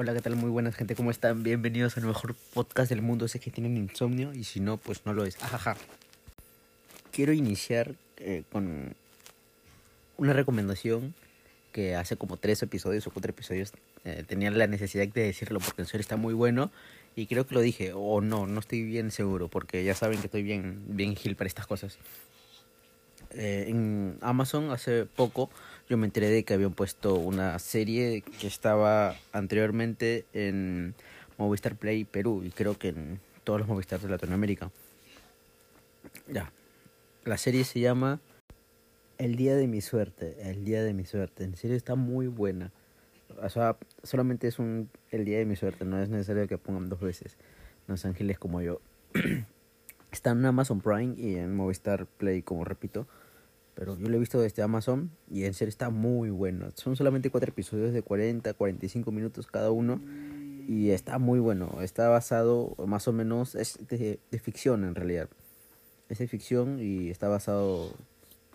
Hola, ¿qué tal? Muy buenas gente, ¿cómo están? Bienvenidos al mejor podcast del mundo. Sé que tienen insomnio y si no, pues no lo es. Ajaja. Quiero iniciar eh, con una recomendación que hace como tres episodios o cuatro episodios eh, tenía la necesidad de decirlo porque en serio está muy bueno y creo que lo dije o no, no estoy bien seguro porque ya saben que estoy bien, bien gil para estas cosas. Eh, en Amazon hace poco yo me enteré de que habían puesto una serie que estaba anteriormente en Movistar Play Perú y creo que en todos los Movistar de Latinoamérica. Ya. La serie se llama El día de mi suerte, El día de mi suerte. En serio está muy buena. O sea, solamente es un El día de mi suerte, no es necesario que pongan dos veces. Los ángeles como yo. Está en Amazon Prime y en Movistar Play, como repito. Pero yo lo he visto desde Amazon y en serio está muy bueno. Son solamente cuatro episodios de 40, 45 minutos cada uno. Y está muy bueno. Está basado más o menos, es de, ficción en realidad. Es de ficción y está basado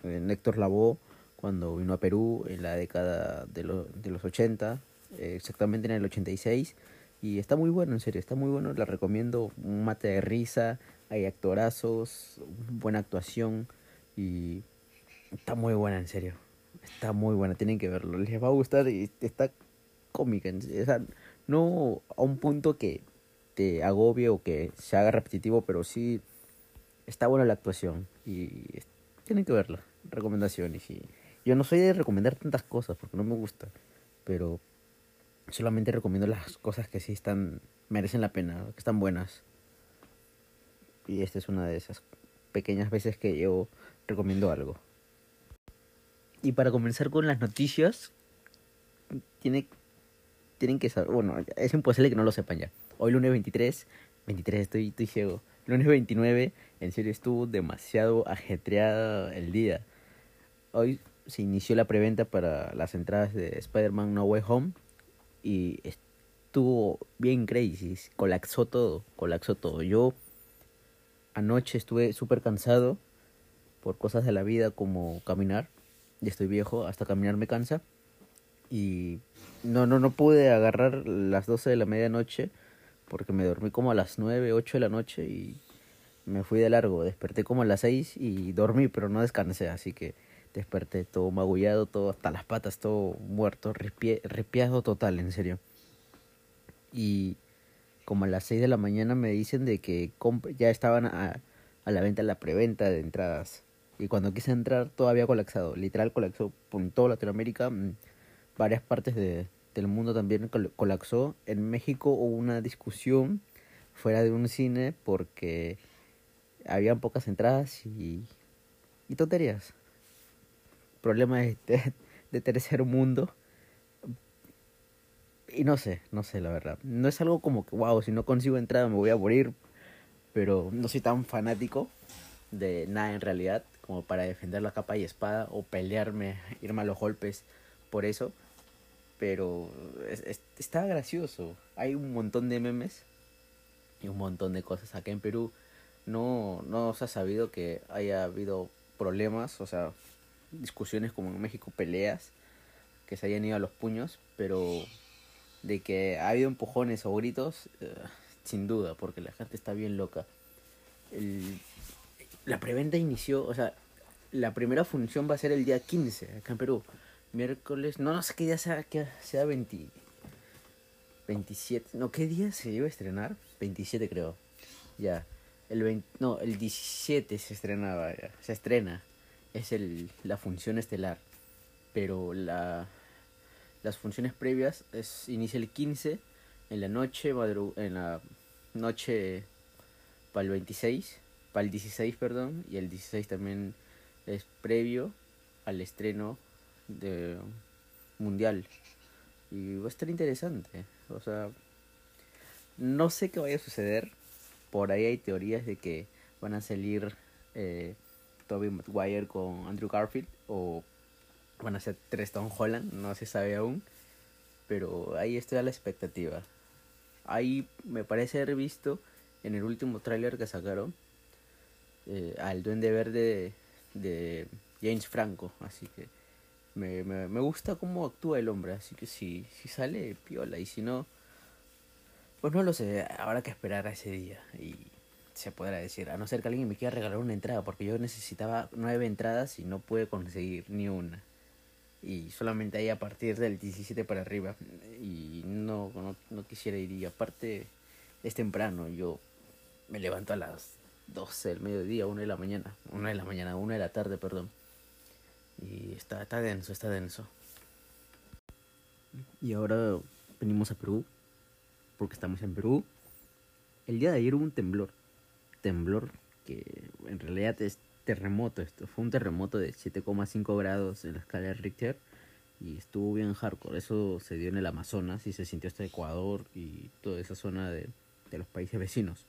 en Héctor Lavoe cuando vino a Perú en la década de, de los 80, exactamente en el 86. Y está muy bueno, en serio, está muy bueno. La recomiendo. Un mate de risa, hay actorazos, buena actuación y está muy buena, en serio. Está muy buena, tienen que verlo. Les va a gustar y está cómica. O sea, no a un punto que te agobie o que se haga repetitivo, pero sí está buena la actuación y tienen que verla. Recomendaciones. Y yo no soy de recomendar tantas cosas porque no me gusta, pero solamente recomiendo las cosas que sí están merecen la pena, que están buenas. Y esta es una de esas pequeñas veces que yo recomiendo algo. Y para comenzar con las noticias, tiene, tienen que saber, bueno, es imposible que no lo sepan ya. Hoy lunes 23, 23 estoy, estoy ciego. Lunes 29, en serio estuvo demasiado ajetreado el día. Hoy se inició la preventa para las entradas de Spider-Man No Way Home y estuvo bien crazy, colapsó todo, colapsó todo. Yo anoche estuve súper cansado por cosas de la vida como caminar. Ya estoy viejo, hasta caminar me cansa. Y no, no, no pude agarrar las 12 de la medianoche porque me dormí como a las 9, 8 de la noche y me fui de largo. Desperté como a las 6 y dormí, pero no descansé, así que desperté todo magullado, todo hasta las patas, todo muerto, ripiado total, en serio. Y como a las 6 de la mañana me dicen de que ya estaban a, a la venta la preventa de entradas. Y cuando quise entrar todavía colapsado, literal colapsó por toda Latinoamérica, mm, varias partes de, del mundo también colapsó. En México hubo una discusión fuera de un cine porque habían pocas entradas y, y tonterías. Problemas de, de tercer mundo y no sé, no sé la verdad. No es algo como que, wow, si no consigo entrada me voy a morir. Pero no soy tan fanático de nada en realidad como para defender la capa y espada o pelearme, irme a los golpes por eso. Pero está gracioso. Hay un montón de memes y un montón de cosas. Acá en Perú no, no se ha sabido que haya habido problemas, o sea, discusiones como en México, peleas que se hayan ido a los puños, pero de que ha habido empujones o gritos, eh, sin duda, porque la gente está bien loca. El, la preventa inició, o sea, la primera función va a ser el día 15 acá en Perú. Miércoles, no, no sé qué día sea, que sea 20, 27, no, ¿qué día se iba a estrenar? 27 creo. Ya. El 20, no, el 17 se estrenaba, se estrena. Es el, la función estelar. Pero la, las funciones previas es inicia el 15 en la noche, en la noche para el 26, para el 16, perdón, y el 16 también es previo al estreno de mundial. Y va a estar interesante. O sea, no sé qué vaya a suceder. Por ahí hay teorías de que van a salir eh, Toby Maguire con Andrew Garfield o van a ser tres Tom Holland, no se sabe aún, pero ahí está la expectativa. Ahí me parece haber visto en el último tráiler que sacaron eh, al Duende Verde de, James Franco, así que me, me, me, gusta cómo actúa el hombre, así que si, sale, piola, y si no, Pues no lo sé, habrá que esperar a ese día y se podrá decir, a no ser que alguien me quiera regalar una entrada, porque yo necesitaba nueve entradas y no pude conseguir ni una. Y solamente ahí a partir del 17 para arriba. Y no, no, no quisiera ir. Y aparte es temprano, yo me levanto a las 12 del mediodía, 1 de la mañana. 1 de la mañana, 1 de la tarde, perdón. Y está, está denso, está denso. Y ahora venimos a Perú, porque estamos en Perú. El día de ayer hubo un temblor. Temblor que en realidad es terremoto esto. Fue un terremoto de 7,5 grados en la escala de Richter y estuvo bien hardcore. Eso se dio en el Amazonas y se sintió hasta Ecuador y toda esa zona de, de los países vecinos.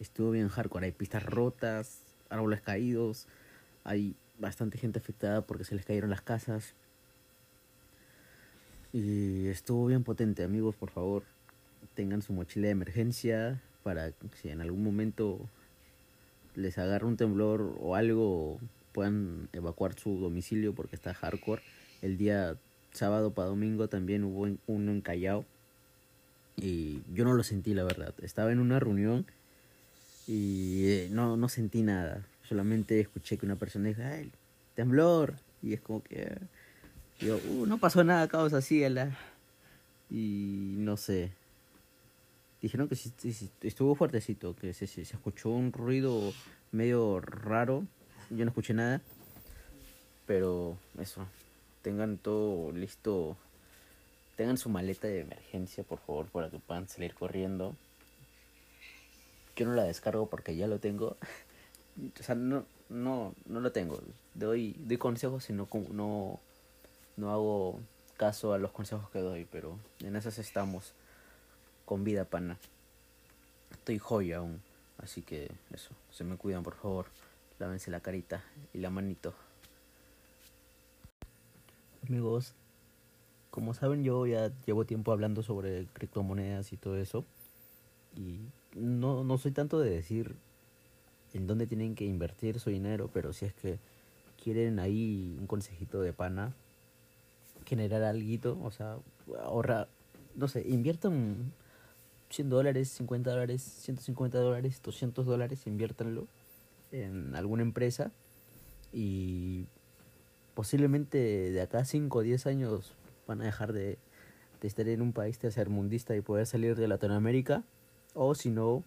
Estuvo bien hardcore. Hay pistas rotas, árboles caídos, hay bastante gente afectada porque se les cayeron las casas. Y estuvo bien potente, amigos, por favor, tengan su mochila de emergencia para si en algún momento les agarra un temblor o algo, puedan evacuar su domicilio porque está hardcore. El día sábado para domingo también hubo uno en Callao y yo no lo sentí, la verdad. Estaba en una reunión y eh, no, no sentí nada. Solamente escuché que una persona dijo, ¡ay, temblor! Y es como que... Yo, uh, no pasó nada, causa así, la... Y no sé. Dijeron que sí, estuvo fuertecito, que se, se, escuchó un ruido medio raro. Yo no escuché nada. Pero eso, tengan todo listo. Tengan su maleta de emergencia, por favor, para que puedan salir corriendo. Yo no la descargo porque ya lo tengo. o sea, no, no, no lo tengo. Doy, doy consejos y no, no, no hago caso a los consejos que doy, pero en esas estamos con vida pana. Estoy joya aún, así que eso, se me cuidan por favor, lávense la carita y la manito. Amigos, como saben yo ya llevo tiempo hablando sobre criptomonedas y todo eso y no, no soy tanto de decir en dónde tienen que invertir su dinero, pero si es que quieren ahí un consejito de pana, generar algo, o sea, ahorra, no sé, inviertan 100 dólares, 50 dólares, 150 dólares, 200 dólares, inviértanlo en alguna empresa y posiblemente de acá a 5 o 10 años van a dejar de, de estar en un país tercermundista y poder salir de Latinoamérica o si no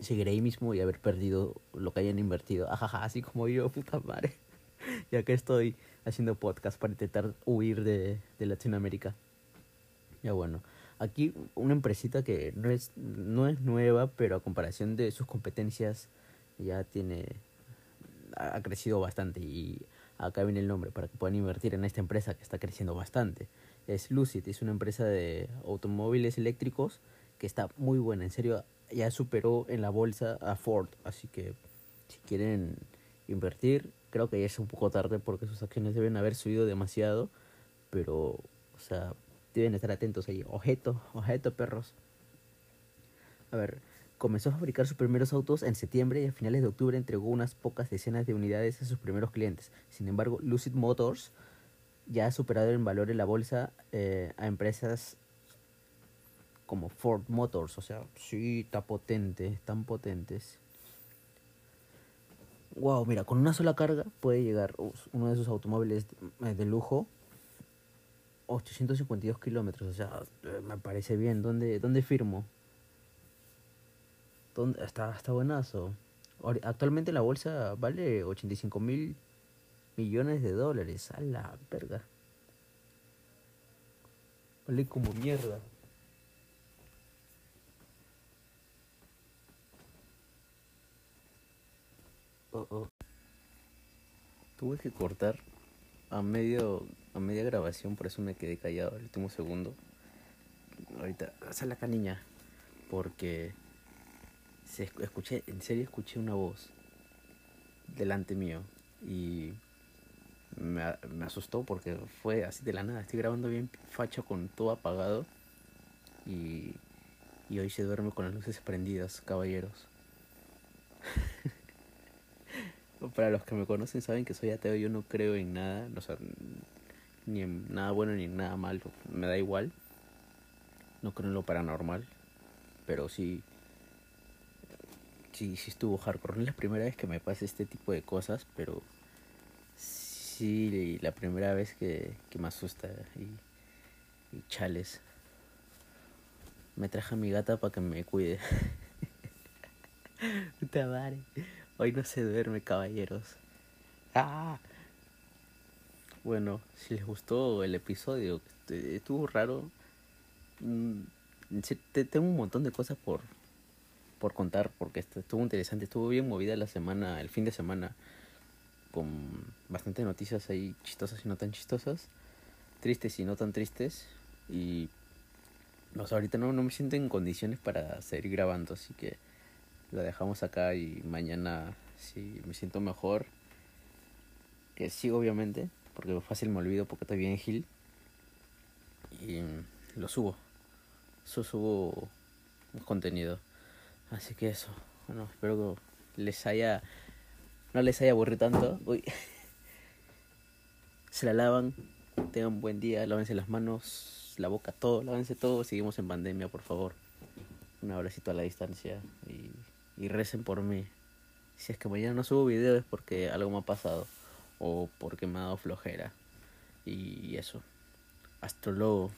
seguir ahí mismo y haber perdido lo que hayan invertido. Ajaja, así como yo, puta madre. ya que estoy haciendo podcast para intentar huir de, de Latinoamérica. Ya bueno, aquí una empresita que no es, no es nueva, pero a comparación de sus competencias ya tiene, ha crecido bastante y acá viene el nombre para que puedan invertir en esta empresa que está creciendo bastante. Es Lucid, es una empresa de automóviles eléctricos que está muy buena, en serio, ya superó en la bolsa a Ford, así que si quieren invertir, creo que ya es un poco tarde porque sus acciones deben haber subido demasiado, pero, o sea, deben estar atentos ahí. Ojeto, ojeto, perros. A ver, comenzó a fabricar sus primeros autos en septiembre y a finales de octubre entregó unas pocas decenas de unidades a sus primeros clientes. Sin embargo, Lucid Motors ya ha superado en valor en la bolsa eh, a empresas como Ford Motors. O sea, sí, está potente, están potentes. Wow, mira, con una sola carga puede llegar uno de esos automóviles de, de lujo 852 kilómetros, o sea, eh, me parece bien. ¿Dónde, dónde firmo? ¿Dónde? Está, está buenazo. Actualmente la bolsa vale 85 mil millones de dólares. A la verga. Vale como mierda. Tuve que cortar a medio a media grabación, por eso me quedé callado el último segundo. Ahorita, sale acá niña, porque se escuché, en serio escuché una voz delante mío y me, me asustó porque fue así de la nada. Estoy grabando bien facho con todo apagado y, y hoy se duerme con las luces prendidas, caballeros. Para los que me conocen saben que soy ateo, yo no creo en nada, o sea, ni en nada bueno ni en nada malo, me da igual. No creo en lo paranormal, pero sí, sí, sí estuvo hardcore. No es la primera vez que me pasa este tipo de cosas, pero sí, la primera vez que, que me asusta y, y chales. Me traje a mi gata para que me cuide. Puta madre. Hoy no se duerme, caballeros. Ah. Bueno, si les gustó el episodio, estuvo raro. Mm, tengo un montón de cosas por, por contar porque estuvo interesante. Estuvo bien movida la semana, el fin de semana, con bastante noticias ahí chistosas y no tan chistosas, tristes y no tan tristes. Y no ahorita no, no me siento en condiciones para seguir grabando, así que lo dejamos acá y mañana si me siento mejor, que sí obviamente, porque fácil me olvido porque estoy bien Gil, y lo subo, eso subo contenido, así que eso, bueno, espero que les haya, no les haya aburrido tanto, uy, se la lavan, tengan buen día, lávense las manos, la boca, todo, lávense todo, seguimos en pandemia, por favor. Un abracito a la distancia y y recen por mí. Si es que mañana no subo video es porque algo me ha pasado o porque me ha dado flojera. Y eso. Hasta luego.